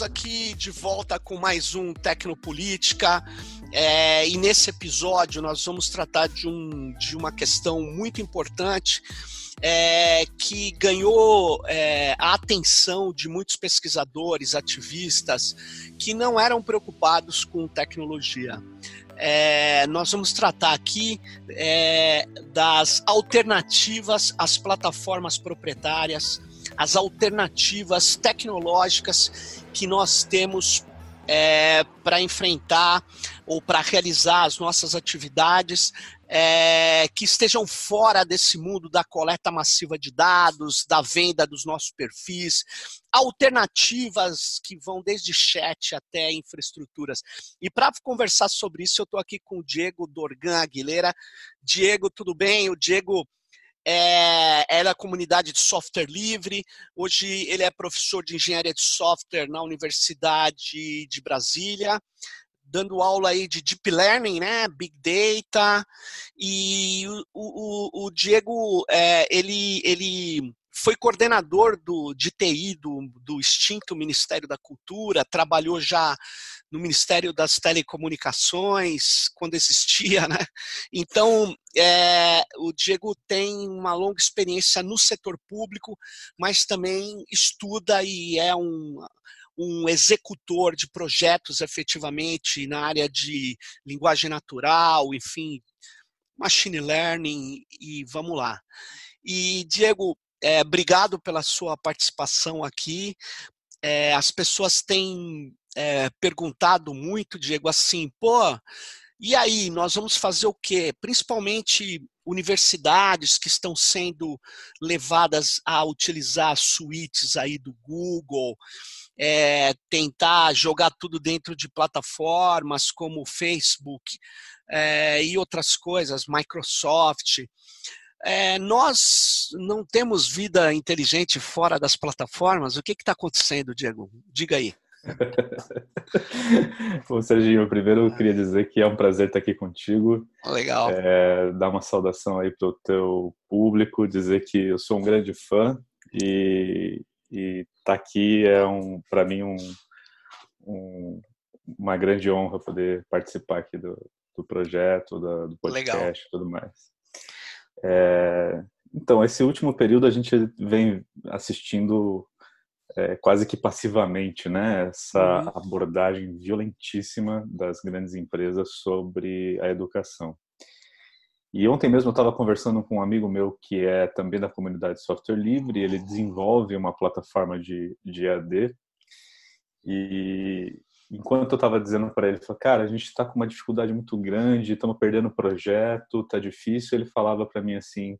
Estamos aqui de volta com mais um Tecnopolítica. É, e nesse episódio nós vamos tratar de, um, de uma questão muito importante é, que ganhou é, a atenção de muitos pesquisadores, ativistas, que não eram preocupados com tecnologia. É, nós vamos tratar aqui é, das alternativas às plataformas proprietárias, as alternativas tecnológicas que nós temos é, para enfrentar ou para realizar as nossas atividades é, que estejam fora desse mundo da coleta massiva de dados, da venda dos nossos perfis, alternativas que vão desde chat até infraestruturas. E para conversar sobre isso, eu estou aqui com o Diego Dorgan Aguilera. Diego, tudo bem? O Diego é, é da comunidade de software livre. Hoje ele é professor de engenharia de software na Universidade de Brasília dando aula aí de deep learning, né, big data, e o, o, o Diego, é, ele, ele foi coordenador do, de TI do, do extinto Ministério da Cultura, trabalhou já no Ministério das Telecomunicações, quando existia, né? Então, é, o Diego tem uma longa experiência no setor público, mas também estuda e é um, um executor de projetos efetivamente na área de linguagem natural, enfim, machine learning e vamos lá. E Diego, é, obrigado pela sua participação aqui. É, as pessoas têm é, perguntado muito, Diego, assim, pô, e aí, nós vamos fazer o quê? Principalmente universidades que estão sendo levadas a utilizar suítes aí do Google, é, tentar jogar tudo dentro de plataformas como Facebook é, e outras coisas, Microsoft. É, nós não temos vida inteligente fora das plataformas. O que está acontecendo, Diego? Diga aí. Bom, Serginho, primeiro eu queria dizer que é um prazer estar aqui contigo. Legal. É, dar uma saudação aí para o teu público, dizer que eu sou um grande fã e, estar tá aqui é um para mim um, um, uma grande honra poder participar aqui do, do projeto, do, do podcast e tudo mais. É, então, esse último período a gente vem assistindo é, quase que passivamente, né, essa uhum. abordagem violentíssima das grandes empresas sobre a educação. E ontem mesmo eu estava conversando com um amigo meu que é também da comunidade de software livre, ele desenvolve uma plataforma de, de EAD. E enquanto eu estava dizendo para ele, falou, cara, a gente está com uma dificuldade muito grande, estamos perdendo o projeto, tá difícil. Ele falava para mim assim,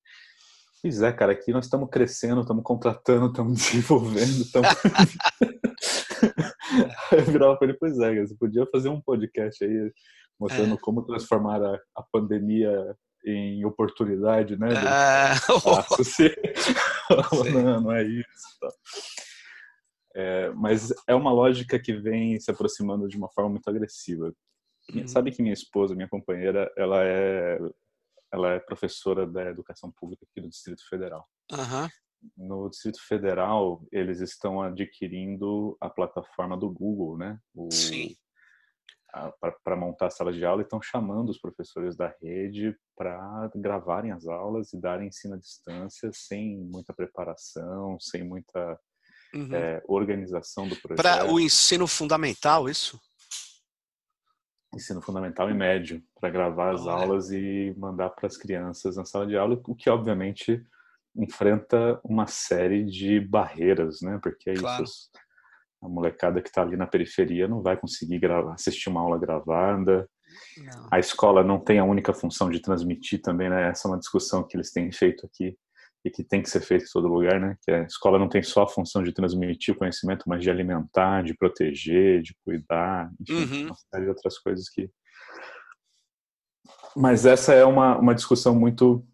pois é, cara, aqui nós estamos crescendo, estamos contratando, estamos desenvolvendo, estamos... eu virava para ele, pois é, você podia fazer um podcast aí mostrando é. como transformar a, a pandemia em oportunidade, né? Ah, não, não é isso. Tá. É, mas é uma lógica que vem se aproximando de uma forma muito agressiva. Uhum. Sabe que minha esposa, minha companheira, ela é ela é professora da educação pública aqui do Distrito Federal. Uhum. No Distrito Federal, eles estão adquirindo a plataforma do Google, né? O, Sim para montar a sala de aula e estão chamando os professores da rede para gravarem as aulas e darem ensino à distância sem muita preparação, sem muita uhum. é, organização do projeto. Para o ensino fundamental, isso? Ensino fundamental e médio, para gravar as aulas e mandar para as crianças na sala de aula, o que obviamente enfrenta uma série de barreiras, né? Porque é claro. isso a molecada que está ali na periferia não vai conseguir gravar, assistir uma aula gravada. Não. A escola não tem a única função de transmitir também, né? Essa é uma discussão que eles têm feito aqui e que tem que ser feito em todo lugar, né? Que a escola não tem só a função de transmitir o conhecimento, mas de alimentar, de proteger, de cuidar, enfim, uhum. uma série de outras coisas que. Mas essa é uma, uma discussão muito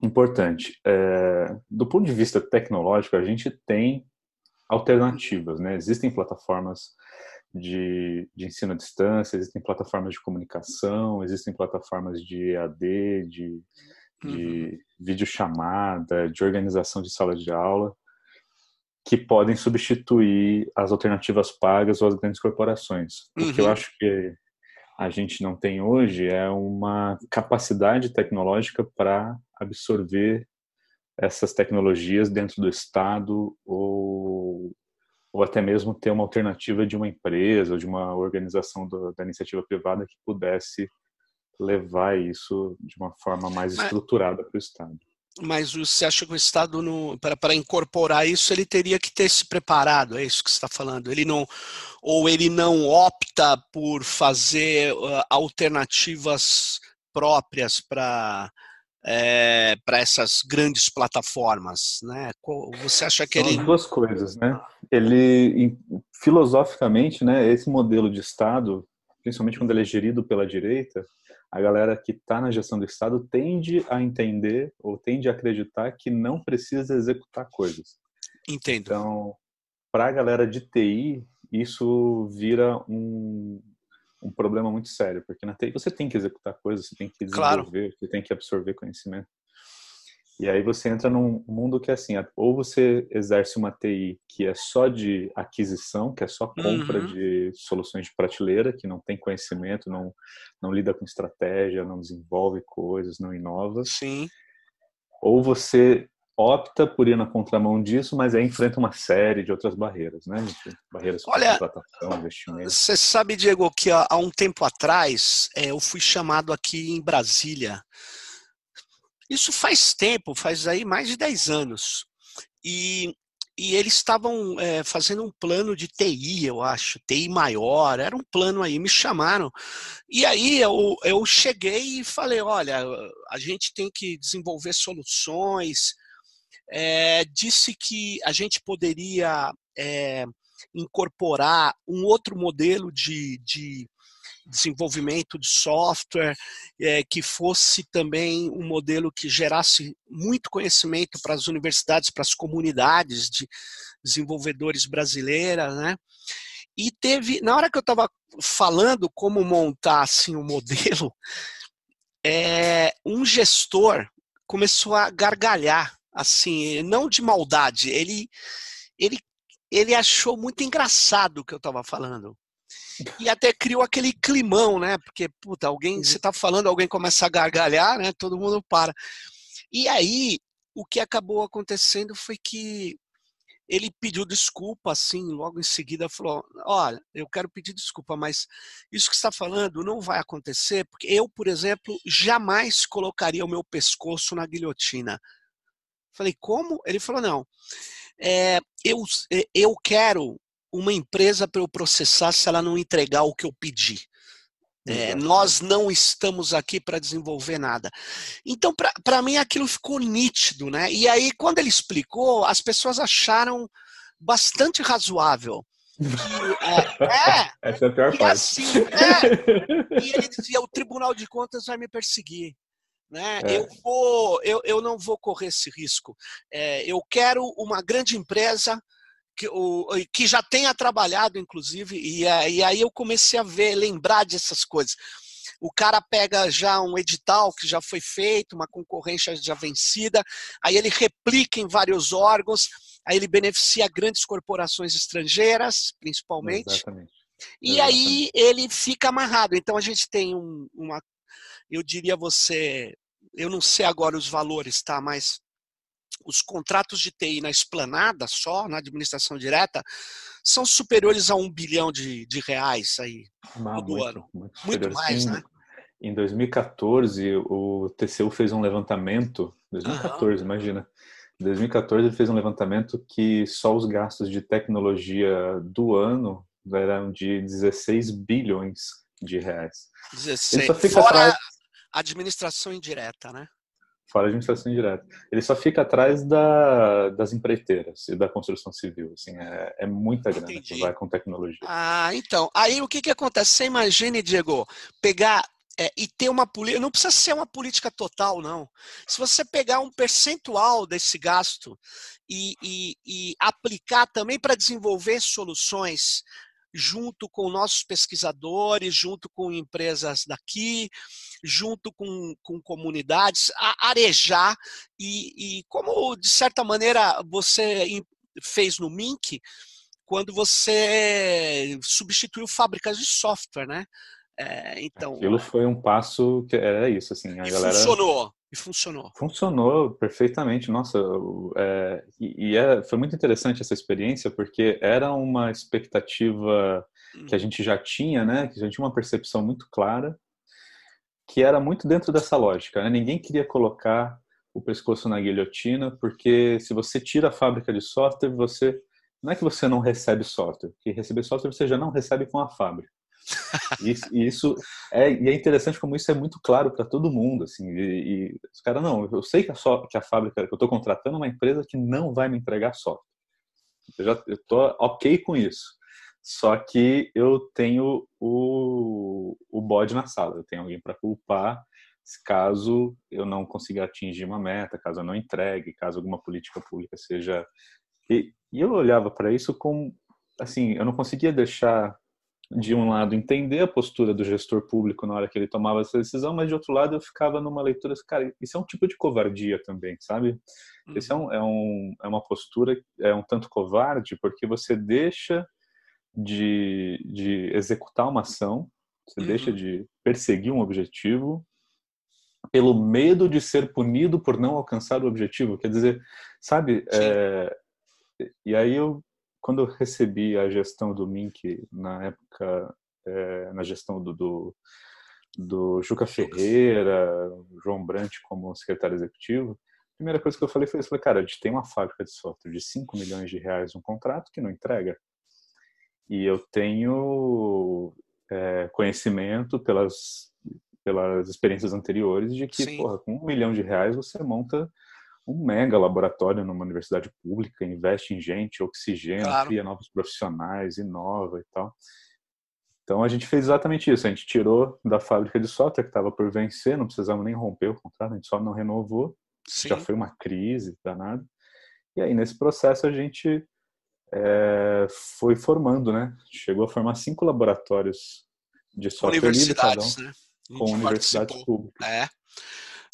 importante. É, do ponto de vista tecnológico, a gente tem alternativas, né? Existem plataformas de, de ensino à distância, existem plataformas de comunicação, existem plataformas de EAD, de, de uhum. videochamada, de organização de sala de aula, que podem substituir as alternativas pagas ou as grandes corporações. O que eu uhum. acho que a gente não tem hoje é uma capacidade tecnológica para absorver essas tecnologias dentro do Estado ou, ou até mesmo ter uma alternativa de uma empresa ou de uma organização do, da iniciativa privada que pudesse levar isso de uma forma mais estruturada para o Estado. Mas você acha que o Estado, para incorporar isso, ele teria que ter se preparado? É isso que você está falando? Ele não, ou ele não opta por fazer uh, alternativas próprias para é, para essas grandes plataformas, né? Você acha que São ele duas coisas, né? Ele filosoficamente, né? Esse modelo de Estado, principalmente quando ele é gerido pela direita, a galera que está na gestão do Estado tende a entender ou tende a acreditar que não precisa executar coisas. Entendo. Então, para a galera de TI, isso vira um, um problema muito sério, porque na TI você tem que executar coisas, você tem que desenvolver, claro. você tem que absorver conhecimento. E aí você entra num mundo que é assim, ou você exerce uma TI que é só de aquisição, que é só compra uhum. de soluções de prateleira, que não tem conhecimento, não, não lida com estratégia, não desenvolve coisas, não inova. Sim. Ou você opta por ir na contramão disso, mas aí enfrenta uma série de outras barreiras, né? Barreiras de contratação, investimento. Você sabe, Diego, que há um tempo atrás é, eu fui chamado aqui em Brasília isso faz tempo, faz aí mais de 10 anos. E, e eles estavam é, fazendo um plano de TI, eu acho, TI maior, era um plano aí, me chamaram. E aí eu, eu cheguei e falei, olha, a gente tem que desenvolver soluções. É, disse que a gente poderia é, incorporar um outro modelo de, de desenvolvimento de software, é, que fosse também um modelo que gerasse muito conhecimento para as universidades, para as comunidades de desenvolvedores brasileiras, né? E teve, na hora que eu estava falando como montar assim o um modelo, é, um gestor começou a gargalhar, assim, não de maldade, ele ele ele achou muito engraçado o que eu estava falando e até criou aquele climão, né? Porque, puta, alguém, você tá falando, alguém começa a gargalhar, né? Todo mundo para. E aí, o que acabou acontecendo foi que ele pediu desculpa, assim, logo em seguida falou: Olha, eu quero pedir desculpa, mas isso que está falando não vai acontecer, porque eu, por exemplo, jamais colocaria o meu pescoço na guilhotina. Falei, como? Ele falou: Não, é, eu, eu quero uma empresa para eu processar se ela não entregar o que eu pedi. É, nós não estamos aqui para desenvolver nada. Então, para mim, aquilo ficou nítido, né? E aí, quando ele explicou, as pessoas acharam bastante razoável. é, é, Essa é a pior e parte. Assim, é, e ele dizia: o Tribunal de Contas vai me perseguir. Né? É. Eu, vou, eu, eu não vou correr esse risco. É, eu quero uma grande empresa que, o, que já tenha trabalhado, inclusive, e, e aí eu comecei a ver, lembrar dessas coisas. O cara pega já um edital que já foi feito, uma concorrência já vencida, aí ele replica em vários órgãos, aí ele beneficia grandes corporações estrangeiras, principalmente. Exatamente. E Exatamente. aí ele fica amarrado. Então a gente tem um, uma, eu diria você, eu não sei agora os valores, tá? Mas os contratos de TI na esplanada só, na administração direta, são superiores a um bilhão de, de reais aí ah, todo muito, ano. Muito, muito mais, em, né? Em 2014, o TCU fez um levantamento, 2014, uhum. imagina. Em 2014 ele fez um levantamento que só os gastos de tecnologia do ano eram de 16 bilhões de reais. 16. Fora atrás... administração indireta, né? Fora a administração indireta. Ele só fica atrás da, das empreiteiras e da construção civil. Assim, é, é muita grana Entendi. que vai com tecnologia. Ah, então. Aí o que, que acontece? Você imagine, Diego, pegar é, e ter uma política. Não precisa ser uma política total, não. Se você pegar um percentual desse gasto e, e, e aplicar também para desenvolver soluções junto com nossos pesquisadores, junto com empresas daqui, junto com, com comunidades, a arejar e, e como, de certa maneira, você fez no Mink quando você substituiu fábricas de software, né? É, então, Aquilo foi um passo que era isso, assim, a e galera... funcionou, e funcionou. Funcionou perfeitamente, nossa, é, e, e é, foi muito interessante essa experiência, porque era uma expectativa que a hum. gente já tinha, né, que a gente tinha uma percepção muito clara, que era muito dentro dessa lógica, né? ninguém queria colocar o pescoço na guilhotina, porque se você tira a fábrica de software, você não é que você não recebe software, que receber software você já não recebe com a fábrica. E, isso é, e é interessante como isso é muito claro para todo mundo, assim, e, e os caras, não, eu sei que a, so, que a fábrica que eu estou contratando é uma empresa que não vai me entregar software. Eu já estou ok com isso. Só que eu tenho o, o bode na sala, eu tenho alguém para culpar caso eu não consiga atingir uma meta, caso eu não entregue, caso alguma política pública seja. E, e eu olhava para isso com. Assim, eu não conseguia deixar de um lado, entender a postura do gestor público na hora que ele tomava essa decisão, mas de outro lado eu ficava numa leitura, cara, isso é um tipo de covardia também, sabe? Uhum. Isso é, um, é, um, é uma postura, é um tanto covarde, porque você deixa de, de executar uma ação, você uhum. deixa de perseguir um objetivo pelo medo de ser punido por não alcançar o objetivo. Quer dizer, sabe? É, e aí eu quando eu recebi a gestão do Mink na época, é, na gestão do, do, do Juca Ferreira, João Brant como secretário executivo, a primeira coisa que eu falei foi isso, falei, cara, a gente tem uma fábrica de software de 5 milhões de reais, um contrato que não entrega. E eu tenho é, conhecimento pelas, pelas experiências anteriores de que, porra, com um milhão de reais você monta um mega laboratório numa universidade pública, investe em gente, oxigena, claro. cria novos profissionais, inova e tal. Então a gente fez exatamente isso. A gente tirou da fábrica de software que estava por vencer, não precisamos nem romper o contrato, a gente só não renovou. Sim. Já foi uma crise danada. E aí nesse processo a gente é, foi formando, né? Chegou a formar cinco laboratórios de software universidades, livre, né? com universidades públicas. É.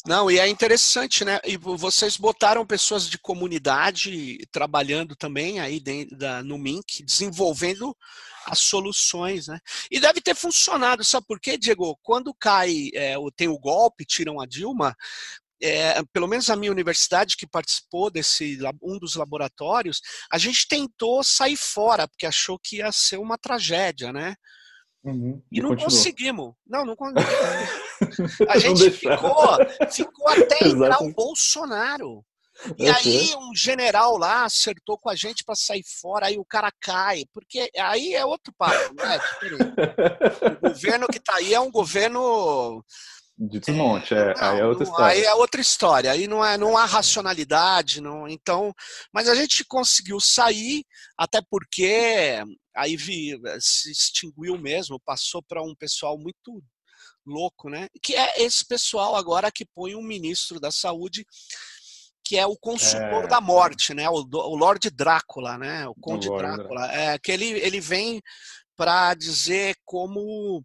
Não, e é interessante, né? E vocês botaram pessoas de comunidade trabalhando também aí dentro da, no Mink, desenvolvendo as soluções, né? E deve ter funcionado, sabe por quê, Diego? Quando cai, é, tem o golpe, tiram a Dilma, é, pelo menos a minha universidade que participou desse um dos laboratórios, a gente tentou sair fora porque achou que ia ser uma tragédia, né? Uhum. E, não continuou. conseguimos. Não, não conseguimos. A gente ficou, ficou até entrar o Bolsonaro. E aí um general lá acertou com a gente para sair fora, aí o cara cai, porque aí é outro papo, né? o governo que está aí é um governo de desmonte, é, não, aí é outra história. Aí é outra história, aí não, é, não há racionalidade, não, então, mas a gente conseguiu sair, até porque aí vi, se extinguiu mesmo, passou para um pessoal muito louco, né? Que é esse pessoal agora que põe um ministro da saúde que é o consultor é... da morte, né? O, o Lord Drácula, né? O Conde o Drácula. É que ele, ele vem para dizer como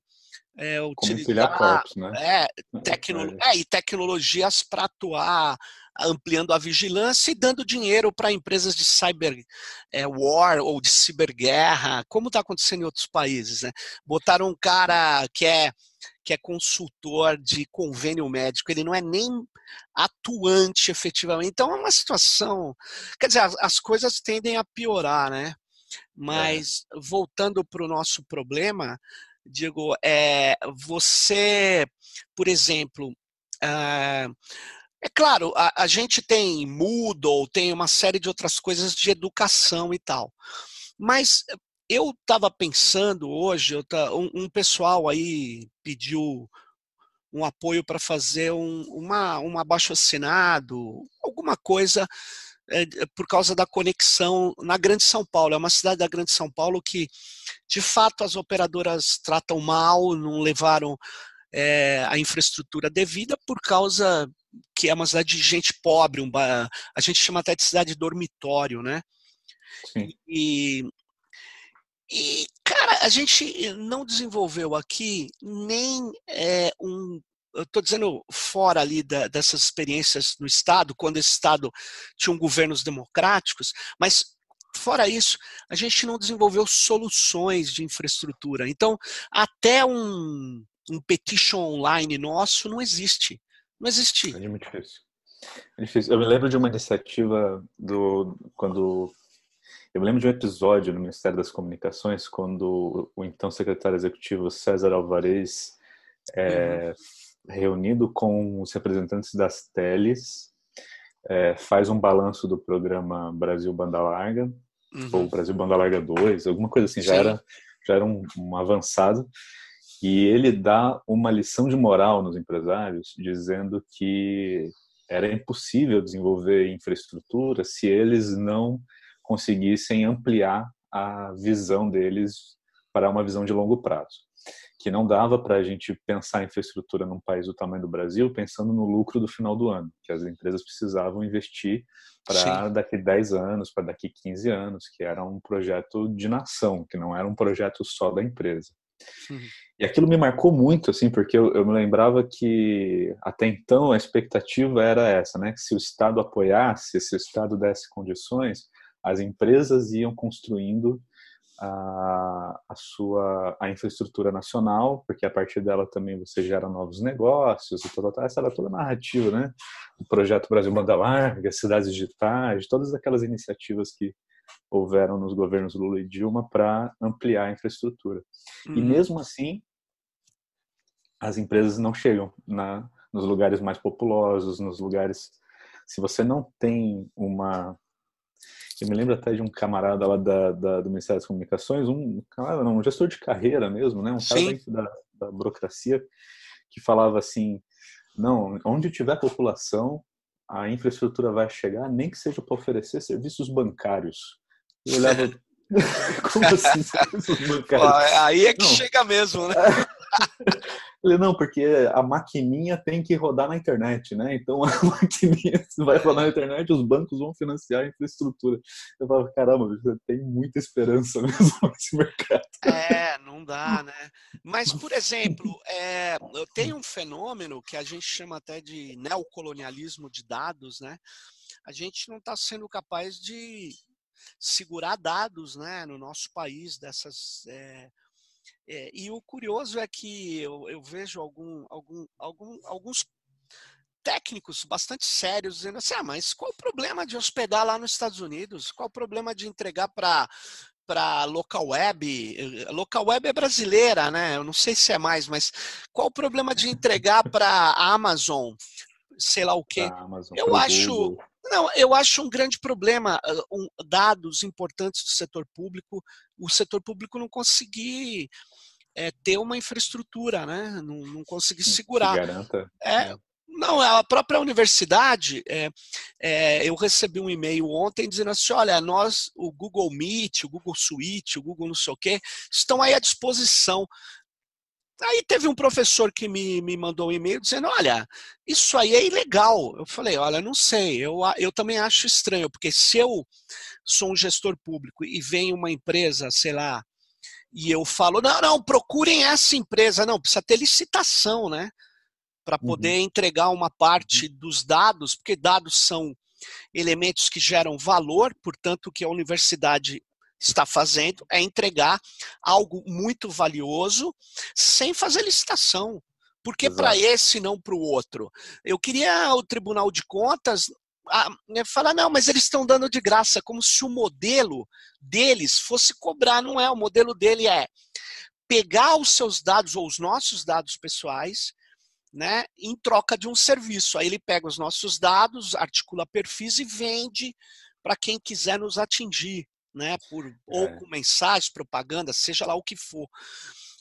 é, utilizar corpos, né? é, tecno, é, e tecnologias para atuar ampliando a vigilância e dando dinheiro para empresas de cyber é, war ou de ciberguerra, como está acontecendo em outros países. Né? Botaram um cara que é que é consultor de convênio médico, ele não é nem atuante efetivamente. Então é uma situação. Quer dizer, as, as coisas tendem a piorar, né? Mas é. voltando para o nosso problema, digo, é, você, por exemplo, uh, é claro, a, a, gente tem Moodle, tem uma série de outras coisas de educação e tal. Mas eu estava pensando hoje, tá, um, um, pessoal aí pediu um apoio para fazer um, uma, um abaixo assinado, alguma coisa é, por causa da conexão na Grande São Paulo. É uma cidade da Grande São Paulo que, de fato, as operadoras tratam mal, não levaram é, a infraestrutura devida por causa que é uma cidade de gente pobre, um, a gente chama até de cidade dormitório, né? Sim. E, e, cara, a gente não desenvolveu aqui nem é, um eu estou dizendo fora ali da, dessas experiências no Estado, quando esse Estado tinha um governos democráticos, mas fora isso, a gente não desenvolveu soluções de infraestrutura. Então, até um, um petition online nosso não existe. Não existe. É muito difícil. É difícil. Eu me lembro de uma iniciativa do quando eu me lembro de um episódio no Ministério das Comunicações quando o então secretário executivo César Alvarez é, uhum. reunido com os representantes das teles é, faz um balanço do programa Brasil Banda Larga uhum. ou Brasil Banda Larga 2, alguma coisa assim, já Sim. era já era um, um avançado e ele dá uma lição de moral nos empresários, dizendo que era impossível desenvolver infraestrutura se eles não conseguissem ampliar a visão deles para uma visão de longo prazo. Que não dava para a gente pensar em infraestrutura num país do tamanho do Brasil pensando no lucro do final do ano, que as empresas precisavam investir para daqui 10 anos, para daqui 15 anos, que era um projeto de nação, que não era um projeto só da empresa. Uhum. E aquilo me marcou muito, assim, porque eu, eu, me lembrava que até então a expectativa era essa, né? Que se o Estado apoiasse, se o Estado desse condições, as empresas iam construindo a, a sua a infraestrutura nacional, porque a partir dela também você gera novos negócios e toda essa era toda a narrativa, né? O projeto Brasil Banda Larga, cidades digitais, todas aquelas iniciativas que houveram nos governos Lula e Dilma para ampliar a infraestrutura. Uhum. E mesmo assim, as empresas não chegam na, nos lugares mais populosos, nos lugares. Se você não tem uma. Eu me lembro até de um camarada lá da, da do Ministério das Comunicações, um camarada, não, um gestor de carreira mesmo, né? Um cara da, da burocracia, que falava assim: não, onde tiver população, a infraestrutura vai chegar, nem que seja para oferecer serviços bancários. Eu olhava. Como assim? Aí é que não. chega mesmo, né? Ele, não, porque a maquininha tem que rodar na internet, né? Então a maquininha vai rodar na internet, os bancos vão financiar a infraestrutura. Eu falo, caramba, você tem muita esperança mesmo nesse mercado. É, não dá, né? Mas, por exemplo, é, tem um fenômeno que a gente chama até de neocolonialismo de dados, né? A gente não está sendo capaz de segurar dados né, no nosso país dessas. É, é, e o curioso é que eu, eu vejo algum, algum, algum, alguns técnicos bastante sérios dizendo assim: ah, mas qual o problema de hospedar lá nos Estados Unidos? Qual o problema de entregar para para local web, local web é brasileira, né? Eu não sei se é mais, mas qual o problema de entregar para a Amazon, sei lá o quê? Amazon, eu acho, Google. Não, eu acho um grande problema ah, um, dados importantes do setor público, o setor público não conseguir é, ter uma infraestrutura, né? Não, não conseguir segurar. garanta. É, não, a própria universidade, é, é, eu recebi um e-mail ontem dizendo assim, olha, nós, o Google Meet, o Google Suite, o Google não sei o quê, estão aí à disposição. Aí teve um professor que me, me mandou um e-mail dizendo: Olha, isso aí é ilegal. Eu falei: Olha, não sei, eu, eu também acho estranho, porque se eu sou um gestor público e vem uma empresa, sei lá, e eu falo: Não, não, procurem essa empresa. Não, precisa ter licitação, né? Para uhum. poder uhum. entregar uma parte uhum. dos dados, porque dados são elementos que geram valor, portanto, que a universidade está fazendo é entregar algo muito valioso sem fazer licitação. Por que para esse e não para o outro? Eu queria o Tribunal de Contas né, falar, não, mas eles estão dando de graça, como se o modelo deles fosse cobrar. Não é, o modelo dele é pegar os seus dados ou os nossos dados pessoais, né, em troca de um serviço. Aí ele pega os nossos dados, articula perfis e vende para quem quiser nos atingir né? Por, é. Ou com mensagens, propaganda, seja lá o que for.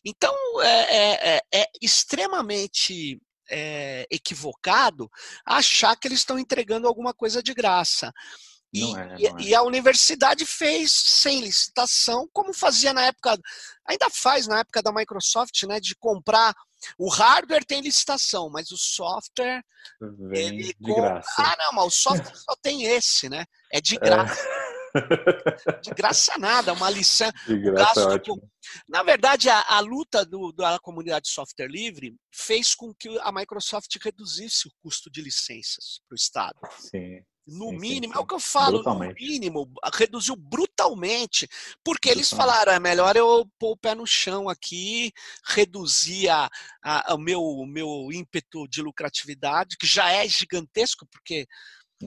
Então, é, é, é, é extremamente é, equivocado achar que eles estão entregando alguma coisa de graça. E, é, e, a universidade fez sem licitação, como fazia na época, ainda faz na época da Microsoft, né, de comprar o hardware tem licitação, mas o software Vem ele de compra... graça. Ah, não, mas o software só tem esse, né? É de graça. De graça nada, uma licença. De graça, gasto, ótimo. Na verdade, a, a luta do, da comunidade de software livre fez com que a Microsoft reduzisse o custo de licenças para o Estado. Sim. No sim, mínimo, sim, sim. é o que eu falo, no mínimo, reduziu brutalmente, porque eles falaram, é melhor eu pôr o pé no chão aqui, reduzir a, a, o meu, meu ímpeto de lucratividade, que já é gigantesco, porque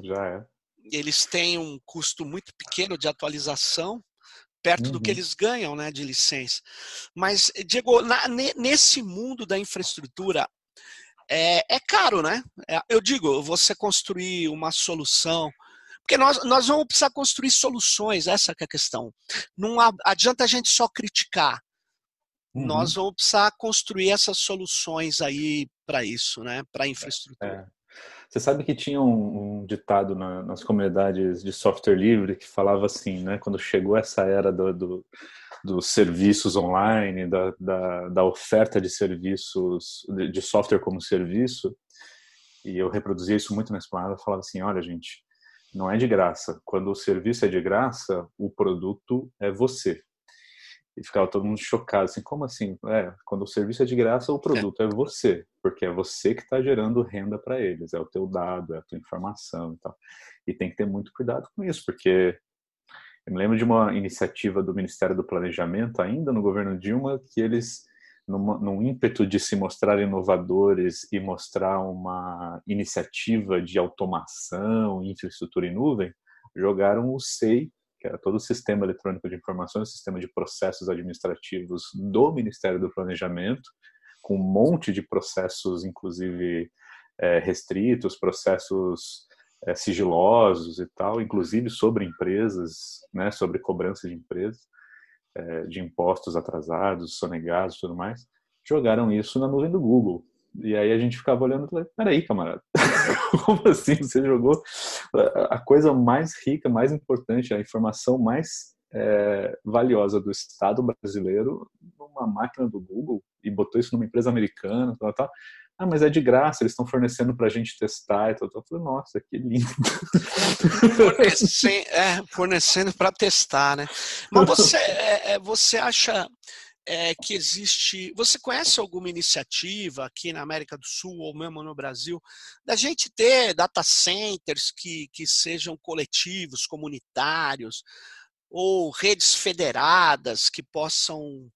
já é. Eles têm um custo muito pequeno de atualização, perto uhum. do que uhum. eles ganham né, de licença. Mas, Diego, na, nesse mundo da infraestrutura, é, é caro, né? É, eu digo, você construir uma solução. Porque nós, nós vamos precisar construir soluções, essa é a questão. Não adianta a gente só criticar. Uhum. Nós vamos precisar construir essas soluções aí para isso, né? Para a infraestrutura. É. Você sabe que tinha um, um ditado na, nas comunidades de software livre que falava assim, né? Quando chegou essa era do, do dos serviços online, da, da, da, oferta de serviços, de, software como serviço, e eu reproduzia isso muito na esplanada, falava assim, olha gente, não é de graça. Quando o serviço é de graça, o produto é você. E ficava todo mundo chocado, assim, como assim? É, quando o serviço é de graça, o produto é você, porque é você que está gerando renda para eles, é o teu dado, é a tua informação e tal. E tem que ter muito cuidado com isso, porque eu me lembro de uma iniciativa do Ministério do Planejamento, ainda no governo Dilma, que eles, numa, num ímpeto de se mostrar inovadores e mostrar uma iniciativa de automação, infraestrutura em nuvem, jogaram o SEI que era todo o sistema eletrônico de informações, sistema de processos administrativos do Ministério do Planejamento, com um monte de processos, inclusive é, restritos, processos é, sigilosos e tal, inclusive sobre empresas, né, sobre cobrança de empresas, é, de impostos atrasados, sonegados, tudo mais, jogaram isso na nuvem do Google. E aí a gente ficava olhando e falei, peraí, camarada, como assim você jogou a coisa mais rica, mais importante, a informação mais é, valiosa do Estado brasileiro numa máquina do Google e botou isso numa empresa americana, tal, tal. Ah, mas é de graça, eles estão fornecendo para a gente testar e tal. Eu falei, nossa, que lindo. Fornecendo, é, fornecendo para testar, né? Mas você, é, é você acha é, que existe. Você conhece alguma iniciativa aqui na América do Sul ou mesmo no Brasil da gente ter data centers que, que sejam coletivos, comunitários ou redes federadas que possam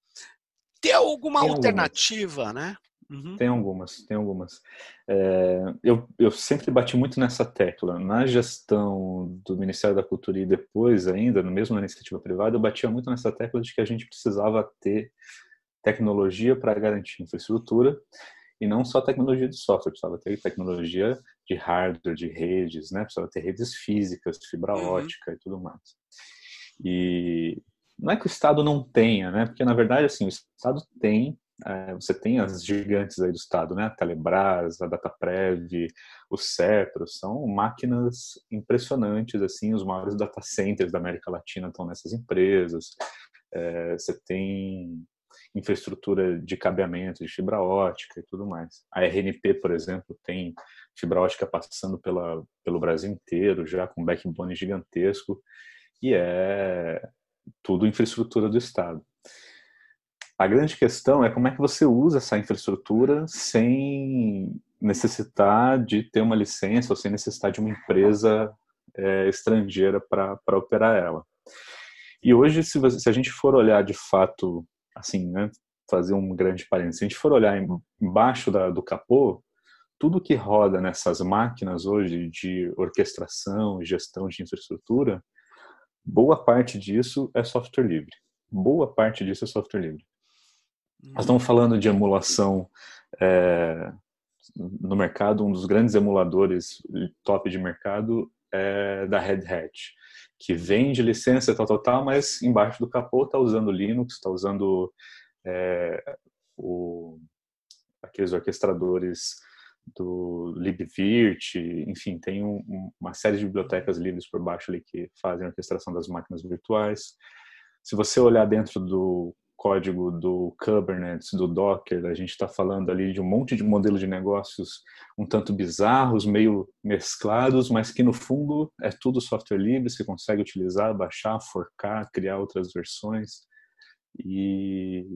ter alguma tem alternativa, né? Uhum. Tem algumas, tem algumas. É, eu, eu sempre bati muito nessa tecla. Na gestão do Ministério da Cultura e depois ainda, no mesmo na iniciativa privada, eu batia muito nessa tecla de que a gente precisava ter tecnologia para garantir infraestrutura e não só tecnologia de software, precisava ter tecnologia de hardware, de redes, né? precisava ter redes físicas, fibra uhum. ótica e tudo mais. E não é que o Estado não tenha, né? Porque na verdade assim o Estado tem é, você tem as gigantes aí do estado, né? A Telebrás, a Dataprev, o Cepro, são máquinas impressionantes, assim, os maiores data centers da América Latina estão nessas empresas. É, você tem infraestrutura de cabeamento, de fibra ótica e tudo mais. A RNP, por exemplo, tem fibra ótica passando pela, pelo Brasil inteiro, já com backbone gigantesco, e é tudo infraestrutura do Estado. A grande questão é como é que você usa essa infraestrutura sem necessitar de ter uma licença ou sem necessitar de uma empresa é, estrangeira para operar ela. E hoje, se, você, se, a gente for olhar de fato, assim, né, fazer um grande parênteses, se a gente for olhar embaixo da, do capô, tudo que roda nessas máquinas hoje de orquestração e gestão de infraestrutura, boa parte disso é software livre. Boa parte disso é software livre. Nós estamos falando de emulação é, no mercado, um dos grandes emuladores top de mercado é da Red Hat, que vende licença tal, tal, tal, mas embaixo do capô está usando Linux, está usando é, o, aqueles orquestradores do libvirt, enfim, tem um, uma série de bibliotecas livres por baixo ali que fazem a orquestração das máquinas virtuais. Se você olhar dentro do código do Kubernetes, do Docker, a gente está falando ali de um monte de modelos de negócios um tanto bizarros, meio mesclados, mas que no fundo é tudo software livre, você consegue utilizar, baixar, forcar, criar outras versões. E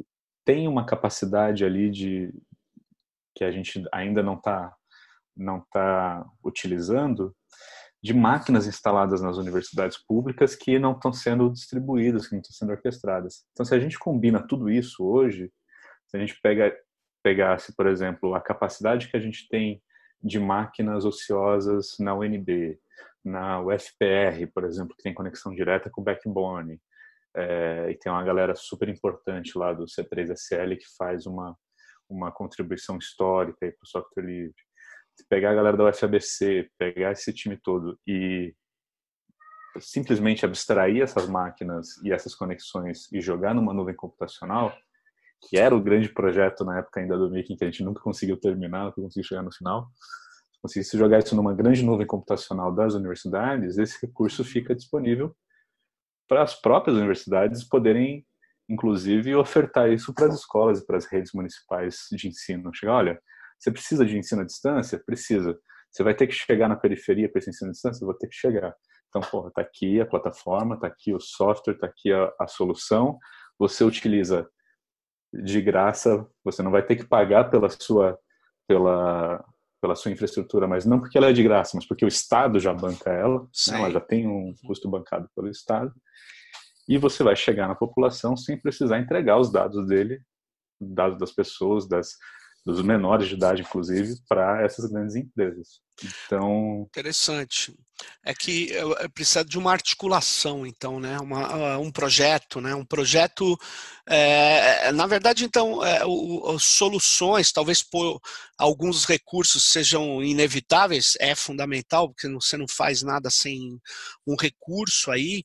tem uma capacidade ali de que a gente ainda não está não tá utilizando de máquinas instaladas nas universidades públicas que não estão sendo distribuídas, que não estão sendo orquestradas. Então, se a gente combina tudo isso hoje, se a gente pega, pegasse, por exemplo, a capacidade que a gente tem de máquinas ociosas na UNB, na UFPR, por exemplo, que tem conexão direta com o backbone, é, e tem uma galera super importante lá do C3SL que faz uma, uma contribuição histórica para o software livre pegar a galera da UFABC, pegar esse time todo e simplesmente abstrair essas máquinas e essas conexões e jogar numa nuvem computacional, que era o grande projeto na época ainda do Mickey, que a gente nunca conseguiu terminar, nunca conseguiu chegar no final. Se conseguisse jogar isso numa grande nuvem computacional das universidades, esse recurso fica disponível para as próprias universidades poderem, inclusive, ofertar isso para as escolas e para as redes municipais de ensino. Chegar, olha, você precisa de ensino à distância? Precisa. Você vai ter que chegar na periferia para esse ensino à distância? Vou ter que chegar. Então, porra, tá aqui a plataforma, tá aqui o software, tá aqui a, a solução. Você utiliza de graça, você não vai ter que pagar pela sua pela pela sua infraestrutura, mas não porque ela é de graça, mas porque o Estado já banca ela, né? ela já tem um custo bancado pelo Estado, e você vai chegar na população sem precisar entregar os dados dele, dados das pessoas, das, dos menores de idade, inclusive, para essas grandes empresas. Então. Interessante. É que precisa de uma articulação, então, né? Uma, um projeto, né? Um projeto. É, na verdade, então, é, o, soluções, talvez por alguns recursos sejam inevitáveis, é fundamental, porque você não faz nada sem um recurso aí,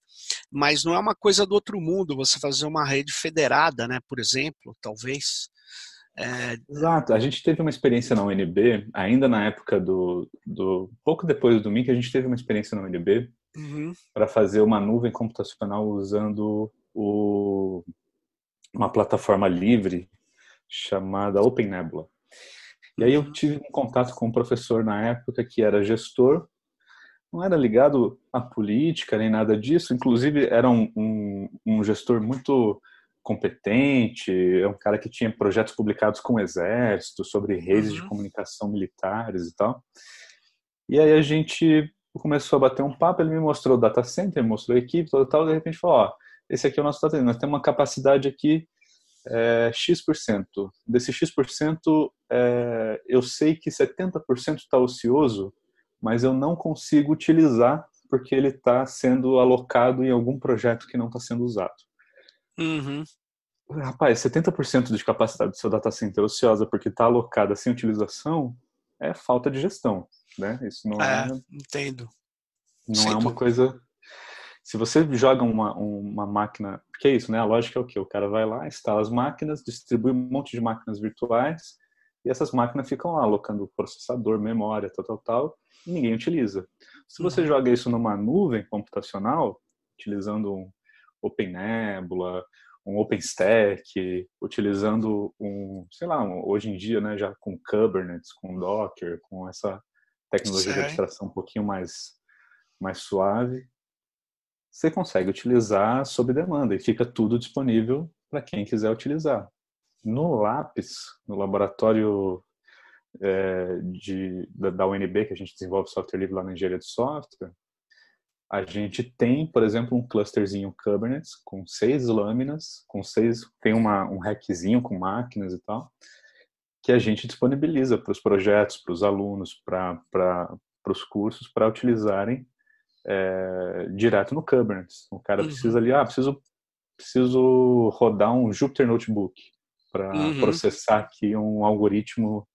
mas não é uma coisa do outro mundo você fazer uma rede federada, né? Por exemplo, talvez. É... Exato. A gente teve uma experiência na UNB, ainda na época do, do pouco depois do MIC, a gente teve uma experiência na UNB uhum. para fazer uma nuvem computacional usando o, uma plataforma livre chamada Open Nebula. E aí eu uhum. tive um contato com um professor na época que era gestor, não era ligado à política nem nada disso, inclusive era um, um, um gestor muito competente, é um cara que tinha projetos publicados com o exército sobre redes uhum. de comunicação militares e tal. E aí a gente começou a bater um papo, ele me mostrou o data center, mostrou a equipe, tal, tal, e de repente falou, ó, esse aqui é o nosso data center, nós temos uma capacidade aqui é, X%. Desse X%, é, eu sei que 70% está ocioso, mas eu não consigo utilizar porque ele está sendo alocado em algum projeto que não está sendo usado. Uhum. Rapaz, 70% de capacidade do seu data center ociosa porque está alocada sem utilização é falta de gestão, né? Isso não é, é entendo. Não é uma coisa. Se você joga uma, uma máquina, porque é isso, né? A lógica é o quê? O cara vai lá, instala as máquinas, distribui um monte de máquinas virtuais e essas máquinas ficam lá alocando processador, memória, tal, tal, tal, e ninguém utiliza. Se você uhum. joga isso numa nuvem computacional, utilizando um OpenNebula, um OpenStack, utilizando um, sei lá, um, hoje em dia, né, já com Kubernetes, com Docker, com essa tecnologia de abstração um pouquinho mais, mais suave, você consegue utilizar sob demanda e fica tudo disponível para quem quiser utilizar. No Lápis, no laboratório é, de, da, da UNB, que a gente desenvolve software livre lá na engenharia de software, a gente tem, por exemplo, um clusterzinho Kubernetes com seis lâminas, com seis, tem uma, um rackzinho com máquinas e tal, que a gente disponibiliza para os projetos, para os alunos, para os cursos, para utilizarem é, direto no Kubernetes. O cara uhum. precisa ali, ah, preciso, preciso rodar um Jupyter Notebook para uhum. processar aqui um algoritmo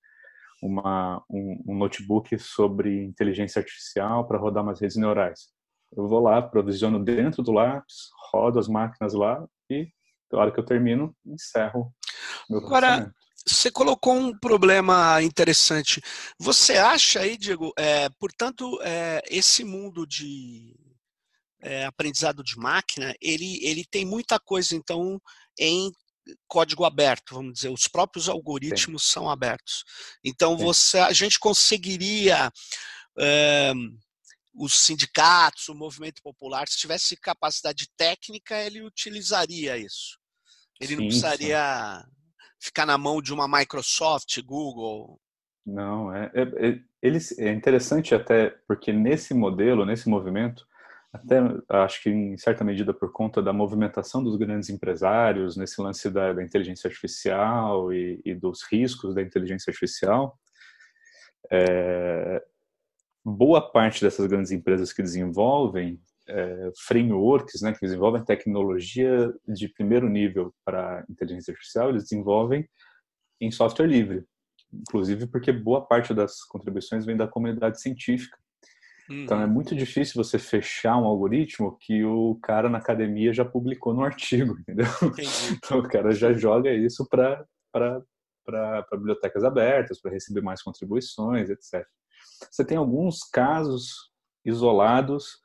uma, um, um, notebook sobre inteligência artificial para rodar umas redes neurais. Eu vou lá, provisiono dentro do lápis, rodo as máquinas lá e, na hora que eu termino, encerro meu Agora, você colocou um problema interessante. Você acha aí, Diego, é, portanto, é, esse mundo de é, aprendizado de máquina, ele, ele tem muita coisa, então, em código aberto, vamos dizer, os próprios algoritmos Sim. são abertos. Então, você, a gente conseguiria é, os sindicatos, o movimento popular, se tivesse capacidade técnica, ele utilizaria isso. Ele sim, não precisaria sim. ficar na mão de uma Microsoft, Google. Não, é, é, é, eles, é interessante até porque nesse modelo, nesse movimento, até acho que em certa medida por conta da movimentação dos grandes empresários, nesse lance da, da inteligência artificial e, e, dos riscos da inteligência artificial, é, boa parte dessas grandes empresas que desenvolvem é, frameworks, né, que desenvolvem tecnologia de primeiro nível para inteligência artificial, eles desenvolvem em software livre, inclusive porque boa parte das contribuições vem da comunidade científica. Uhum. Então é muito difícil você fechar um algoritmo que o cara na academia já publicou no artigo, entendeu? Entendi. Então o cara já joga isso para para bibliotecas abertas, para receber mais contribuições, etc. Você tem alguns casos isolados,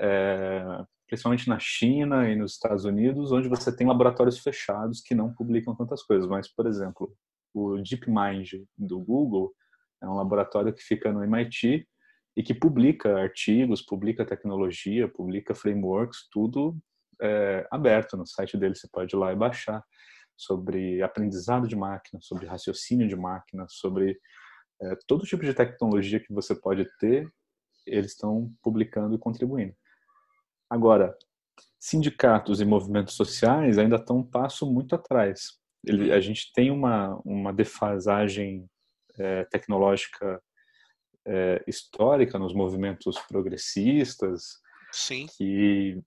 é, principalmente na China e nos Estados Unidos, onde você tem laboratórios fechados que não publicam tantas coisas. Mas, por exemplo, o DeepMind do Google é um laboratório que fica no MIT e que publica artigos, publica tecnologia, publica frameworks, tudo é, aberto no site dele. Você pode ir lá e baixar sobre aprendizado de máquina, sobre raciocínio de máquina, sobre é, todo tipo de tecnologia que você pode ter, eles estão publicando e contribuindo. Agora, sindicatos e movimentos sociais ainda estão um passo muito atrás. Ele, a gente tem uma, uma defasagem é, tecnológica é, histórica nos movimentos progressistas, Sim. que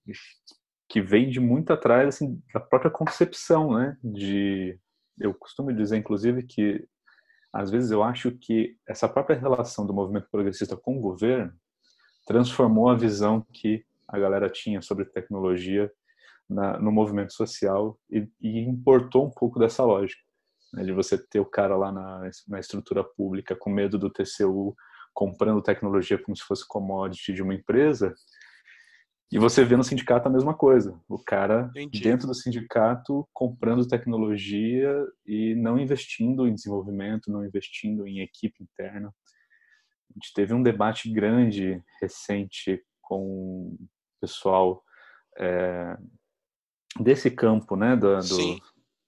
que vem de muito atrás assim, da própria concepção, né? De eu costumo dizer, inclusive, que às vezes eu acho que essa própria relação do movimento progressista com o governo transformou a visão que a galera tinha sobre tecnologia na, no movimento social e, e, importou um pouco dessa lógica, né, de você ter o cara lá na, na estrutura pública com medo do TCU comprando tecnologia como se fosse commodity de uma empresa e você vê no sindicato a mesma coisa. O cara Entendi. dentro do sindicato comprando tecnologia e não investindo em desenvolvimento, não investindo em equipe interna. A gente teve um debate grande recente com o pessoal é, desse campo, né, do, do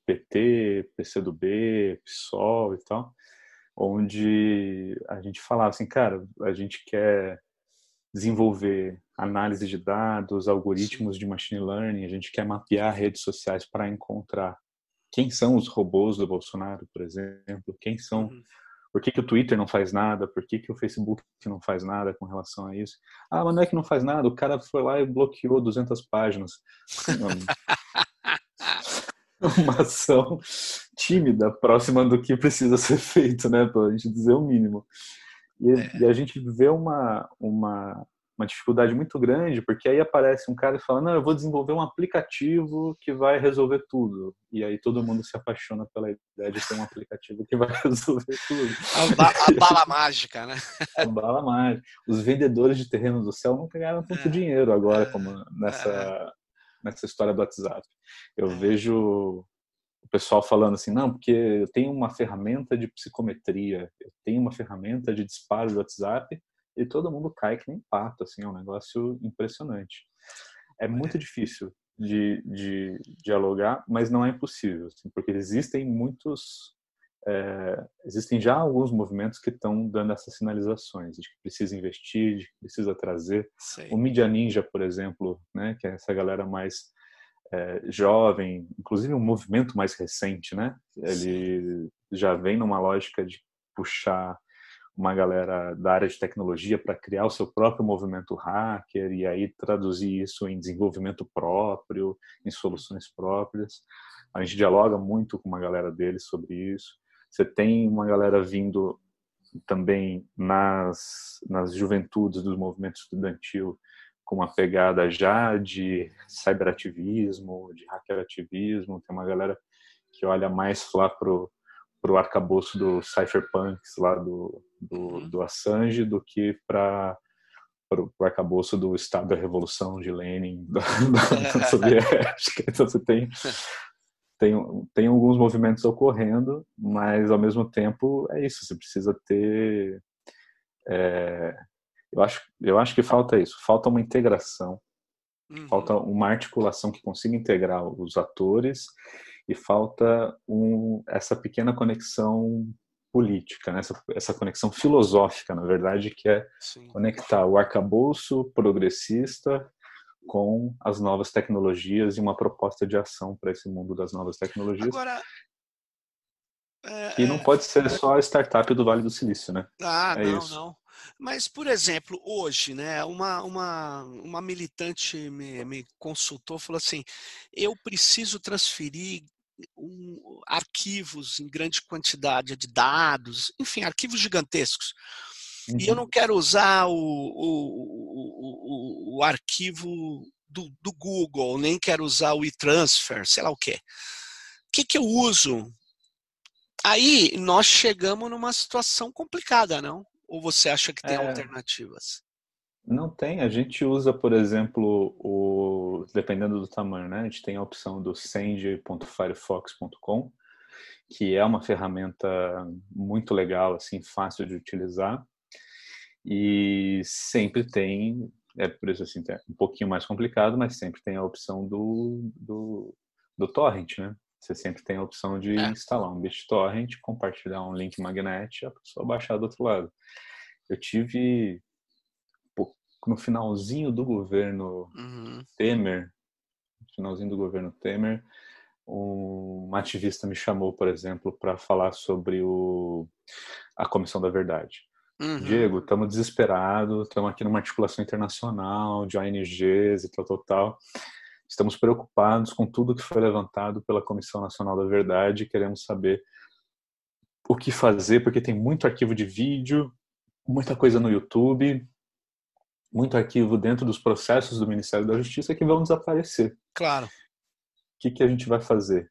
PT, PCdoB, PSOL e tal, onde a gente falava assim, cara, a gente quer desenvolver análise de dados, algoritmos de machine learning, a gente quer mapear redes sociais para encontrar quem são os robôs do Bolsonaro, por exemplo, quem são, uhum. por que, que o Twitter não faz nada, por que, que o Facebook não faz nada com relação a isso. Ah, mas não é que não faz nada, o cara foi lá e bloqueou 200 páginas. Uma ação tímida, próxima do que precisa ser feito, né, para a gente dizer o mínimo. E, é. e, a gente vê uma, uma, uma dificuldade muito grande, porque aí aparece um cara e fala: Não, eu vou desenvolver um aplicativo que vai resolver tudo. E aí todo mundo se apaixona pela ideia de ter um aplicativo que vai resolver tudo. A, ba a bala mágica, né? A bala mágica. Os vendedores de terreno do céu não ganharam tanto é. dinheiro agora como nessa, é. nessa história do WhatsApp. Eu é. vejo o pessoal falando assim, não, porque eu tenho uma ferramenta de psicometria, eu tenho uma ferramenta de disparo do WhatsApp e todo mundo cai que nem pato, assim, é um negócio impressionante. É muito difícil de, de dialogar, mas não é impossível, assim, porque existem muitos, é, existem já alguns movimentos que estão dando essas sinalizações de que precisa investir, de que precisa trazer. O Media Ninja, por exemplo, né, que é essa galera mais é, jovem, inclusive um movimento mais recente, né? Ele Sim. já vem numa lógica de puxar uma galera da área de tecnologia para criar o seu próprio movimento hacker e aí traduzir isso em desenvolvimento próprio, em soluções próprias. A gente dialoga muito com uma galera deles sobre isso. Você tem uma galera vindo também nas, nas juventudes do movimento estudantil com uma pegada já de cyberativismo, de hackerativismo, tem uma galera que olha mais lá pro pro arcabouço do cypherpunks lá do, do, uhum. do Assange do que para o arcabouço do Estado da Revolução de Lenin da, da, da Soviética. Então você tem, tem, tem alguns movimentos ocorrendo, mas ao mesmo tempo é isso, você precisa ter é, eu acho, eu acho que falta isso, falta uma integração, uhum. falta uma articulação que consiga integrar os atores e falta um, essa pequena conexão política, né? essa, essa conexão filosófica, na verdade, que é Sim. conectar o arcabouço progressista com as novas tecnologias e uma proposta de ação para esse mundo das novas tecnologias. Agora, é, e não pode ser só a startup do Vale do Silício, né? Ah, é não, isso. não. Mas, por exemplo, hoje, né, uma, uma, uma militante me, me consultou, falou assim: eu preciso transferir um, arquivos em grande quantidade de dados, enfim, arquivos gigantescos. Uhum. E eu uhum. não quero usar o, o, o, o arquivo do, do, Google, nem quero usar o e-transfer, sei lá o quê. O que, que eu uso? Aí nós chegamos numa situação complicada, não? Ou você acha que tem é... alternativas? Não tem. A gente usa, por exemplo, o dependendo do tamanho, né? A gente tem a opção do send.firefox.com, que é uma ferramenta muito legal, assim, fácil de utilizar. E sempre tem, é por isso assim, é um pouquinho mais complicado, mas sempre tem a opção do, do, do torrent, né? Você sempre tem a opção de é. instalar um BitTorrent, compartilhar um link magnet e a pessoa baixar do outro lado. Eu tive no finalzinho do governo uhum. Temer, no finalzinho do governo Temer, um ativista me chamou, por exemplo, para falar sobre o, a Comissão da Verdade. Uhum. Diego, estamos desesperados, estamos aqui numa articulação internacional de ONGs e tal, tal, tal. Estamos preocupados com tudo que foi levantado pela Comissão Nacional da Verdade, queremos saber o que fazer, porque tem muito arquivo de vídeo, muita coisa no YouTube, muito arquivo dentro dos processos do Ministério da Justiça que vão desaparecer. Claro. O que, que a gente vai fazer?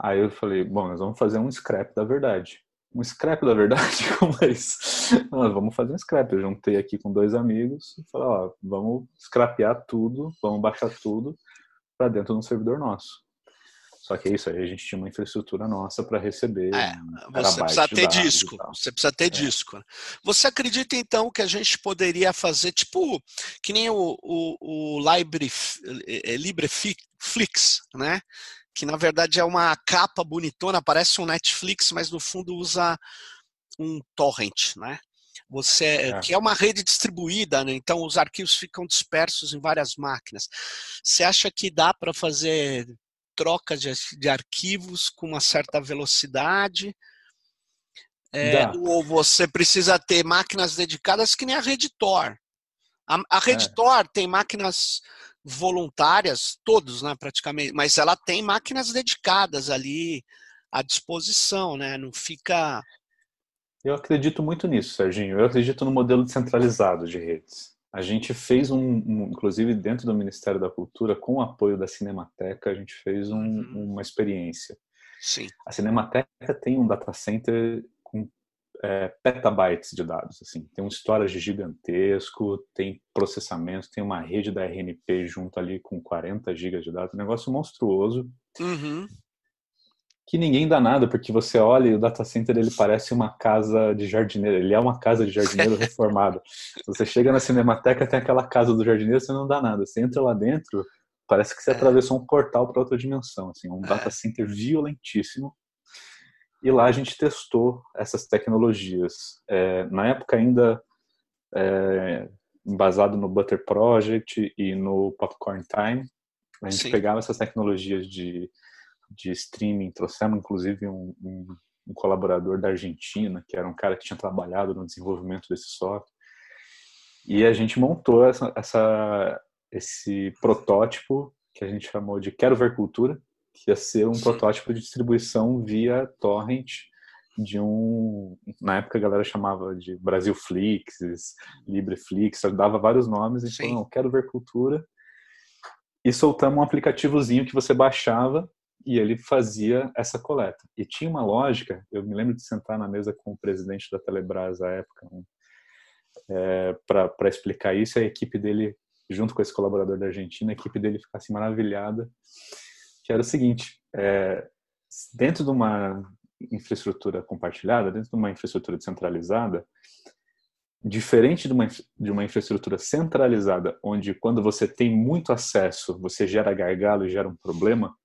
Aí eu falei, bom, nós vamos fazer um scrap da verdade. Um scrap da verdade? Como é isso? Nós vamos fazer um scrap. Eu juntei aqui com dois amigos e falei, ó, vamos scrapear tudo, vamos baixar tudo para dentro de um servidor nosso. Só que é isso aí, a gente tinha uma infraestrutura nossa para receber. É, você precisa ter disco. Você precisa ter é. disco. Né? Você acredita então que a gente poderia fazer tipo que nem o, o, o Libre, é, LibreFlix, né? Que na verdade é uma capa bonitona, parece um Netflix, mas no fundo usa um torrent, né? Você, é. que é uma rede distribuída, né? então os arquivos ficam dispersos em várias máquinas. Você acha que dá para fazer troca de, de arquivos com uma certa velocidade. É, ou você precisa ter máquinas dedicadas que nem a rede Tor. A, a rede é. Tor tem máquinas voluntárias, todos, né, praticamente, mas ela tem máquinas dedicadas ali à disposição, né? Não fica. Eu acredito muito nisso, Serginho. Eu acredito no modelo descentralizado de redes. A gente fez um, um, inclusive dentro do Ministério da Cultura, com o apoio da Cinemateca, a gente fez um, uhum. uma experiência. Sim. A Cinemateca tem um data center é, petabytes de dados, assim, tem um storage gigantesco, tem processamento, tem uma rede da RNP junto ali com 40 gigas de dados, um negócio monstruoso. Uhum que ninguém dá nada, porque você olha e o data center ele parece uma casa de jardineiro, ele é uma casa de jardineiro reformada. Você chega na Cinemateca, tem aquela casa do jardineiro, você não dá nada. Você entra lá dentro, parece que você é. atravessou um portal para outra dimensão, assim, um data center violentíssimo. E lá a gente testou essas tecnologias. É, na época ainda é, embasado no Butter Project e no Popcorn Time, a gente Sim. pegava essas tecnologias de de streaming, trouxemos inclusive um, um, um, colaborador da Argentina, que era um cara que tinha trabalhado no desenvolvimento desse software, e a gente montou essa, essa esse protótipo que a gente chamou de Quero Ver Cultura, que ia ser um protótipo de distribuição via torrent de um, na época a galera chamava de Brasilflix, Libreflix, dava vários nomes, e falou, não, quero ver cultura, e soltamos um aplicativozinho que você baixava e ele fazia essa coleta. E tinha uma lógica, eu me lembro de sentar na mesa com o presidente da Telebrás à época, um, é, para explicar isso, a equipe dele, junto com esse colaborador da Argentina, a equipe dele ficasse maravilhada, que era o seguinte, é, dentro de uma infraestrutura compartilhada, dentro de uma infraestrutura descentralizada, diferente de uma, de uma infraestrutura centralizada, onde quando você tem muito acesso, você gera gargalo e gera um problema,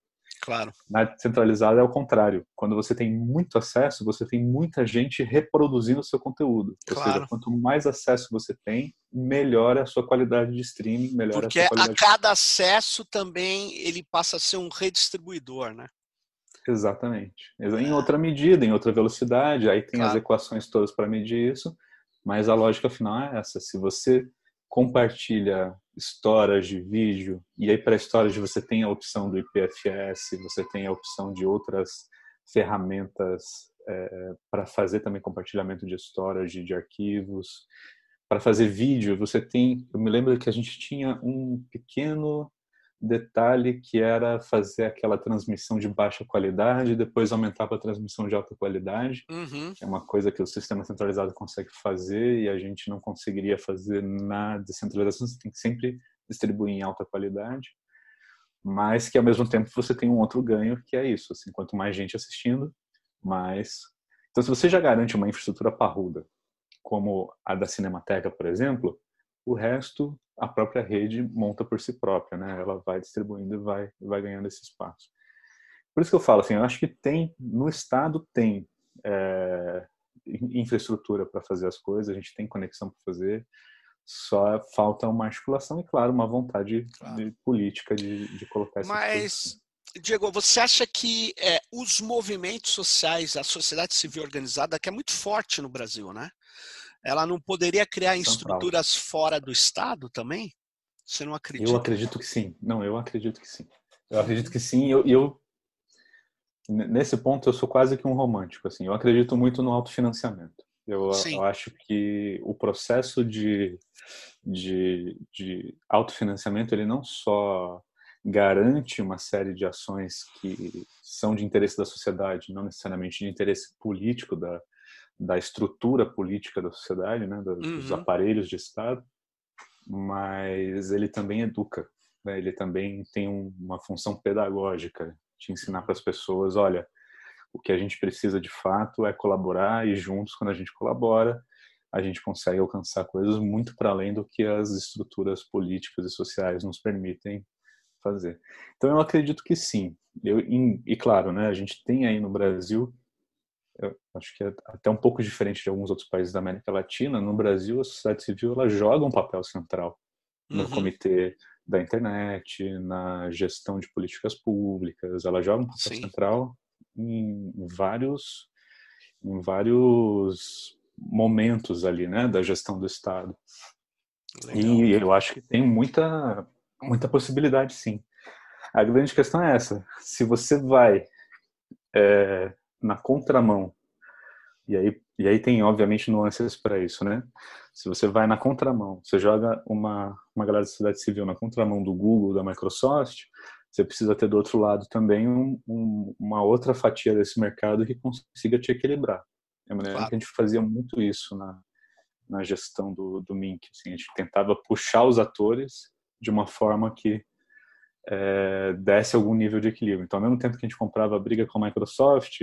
Claro. Na descentralizada é o contrário. Quando você tem muito acesso, você tem muita gente reproduzindo o seu conteúdo. Claro. Ou seja, quanto mais acesso você tem, melhor a sua qualidade de streaming, melhor Porque a sua qualidade. Porque a cada acesso também ele passa a ser um redistribuidor, né? Exatamente. Em outra medida, em outra velocidade, aí tem claro. as equações todas para medir isso, mas a lógica final é essa. Se você compartilha de vídeo, e aí para histórias você tem a opção do IPFS, você tem a opção de outras ferramentas é, para fazer também compartilhamento de de, de arquivos. Para fazer vídeo, você tem. Eu me lembro que a gente tinha um pequeno detalhe que era fazer aquela transmissão de baixa qualidade, depois aumentar para a transmissão de alta qualidade, uhum. é uma coisa que o sistema centralizado consegue fazer e a gente não conseguiria fazer na descentralização, você tem que sempre distribuir em alta qualidade, mas que ao mesmo tempo você tem um outro ganho, que é isso, assim, quanto mais gente assistindo, mais... Então, se você já garante uma infraestrutura parruda, como a da Cinemateca, por exemplo, o resto a própria rede monta por si própria, né? Ela vai distribuindo e vai, vai ganhando esse espaço. Por isso que eu falo assim, eu acho que tem no estado tem é, infraestrutura para fazer as coisas, a gente tem conexão para fazer, só falta uma articulação e claro uma vontade claro. de política de, de colocar essa Mas Diego, você acha que é, os movimentos sociais, a sociedade civil organizada, que é muito forte no Brasil, né? Ela não poderia criar estruturas fora do Estado também? Você não acredita? Eu acredito que sim. Não, eu acredito que sim. Eu acredito que sim. Eu, eu nesse ponto eu sou quase que um romântico. Assim, eu acredito muito no autofinanciamento. Eu, eu acho que o processo de, de, de autofinanciamento ele não só garante uma série de ações que são de interesse da sociedade, não necessariamente de interesse político da, da estrutura política da sociedade, né, dos, uhum. aparelhos de Estado, mas ele também educa, né, ele também tem um, uma função pedagógica, de ensinar para as pessoas, olha, o que a gente precisa de fato é colaborar e juntos, quando a gente colabora, a gente consegue alcançar coisas muito para além do que as estruturas políticas e sociais nos permitem fazer. Então eu acredito que sim. Eu, e claro, né, a gente tem aí no Brasil eu acho que é até um pouco diferente de alguns outros países da América Latina. No Brasil, a sociedade civil ela joga um papel central no uhum. comitê da internet, na gestão de políticas públicas. Ela joga um papel Sim. central em vários, em vários momentos ali, né, da gestão do Estado. Legal. E eu acho que tem muita, muita possibilidade, sim. A grande questão é essa: se você vai é, na contramão. E aí, e aí tem, obviamente, nuances para isso, né? Se você vai na contramão, você joga uma, uma galera da sociedade civil na contramão do Google, da Microsoft, você precisa ter do outro lado também um, um, uma outra fatia desse mercado que consiga te equilibrar. É maneira claro. que a gente fazia muito isso na, na gestão do, do Mink. Assim, a gente tentava puxar os atores de uma forma que é, desse algum nível de equilíbrio. Então, ao mesmo tempo que a gente comprava briga com a Microsoft,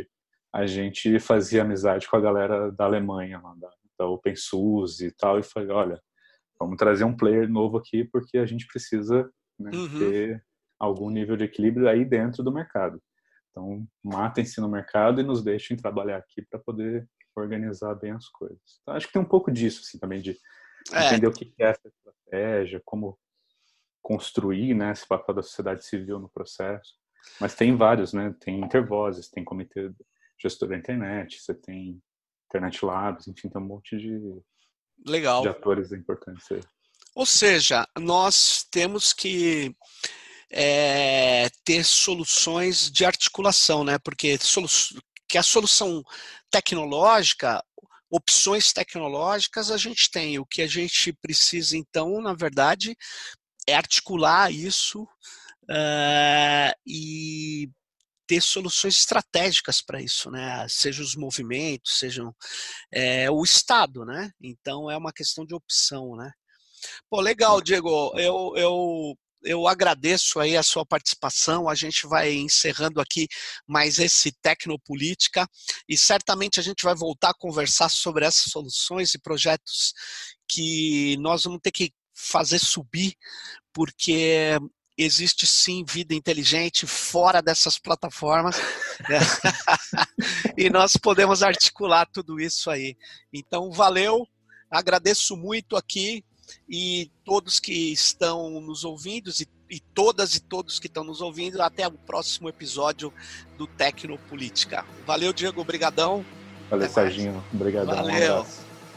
a gente fazia amizade com a galera da Alemanha, lá, da, da OpenSUSE e tal, e falei, olha, vamos trazer um player novo aqui porque a gente precisa né, uhum. ter algum nível de equilíbrio aí dentro do mercado. Então, matem-se no mercado e nos deixem trabalhar aqui para poder organizar bem as coisas. Então, acho que tem um pouco disso, assim, também, de é. entender o que é essa estratégia, como construir né, esse papel da sociedade civil no processo. Mas tem vários, né? Tem intervozes, tem comitê gestor da internet, você tem Internet Labs, enfim, tem um monte de, Legal. de atores importantes aí. Ou seja, nós temos que é, ter soluções de articulação, né? Porque que a solução tecnológica, opções tecnológicas a gente tem. O que a gente precisa, então, na verdade, é articular isso uh, e ter soluções estratégicas para isso, né? Seja os movimentos, sejam é, o Estado, né? Então é uma questão de opção, né? Pô, legal, Diego. Eu, eu, eu agradeço aí a sua participação. A gente vai encerrando aqui mais esse Tecnopolítica e certamente a gente vai voltar a conversar sobre essas soluções e projetos que nós vamos ter que fazer subir, porque existe sim vida inteligente fora dessas plataformas né? e nós podemos articular tudo isso aí. Então, valeu, agradeço muito aqui e todos que estão nos ouvindo e, e todas e todos que estão nos ouvindo. Até o próximo episódio do Tecnopolítica. Valeu, Diego, obrigadão. Valeu, Serginho. Obrigadão. Valeu.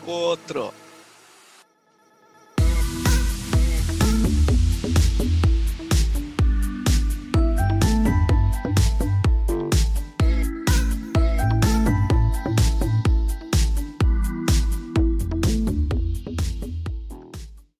Um Outro.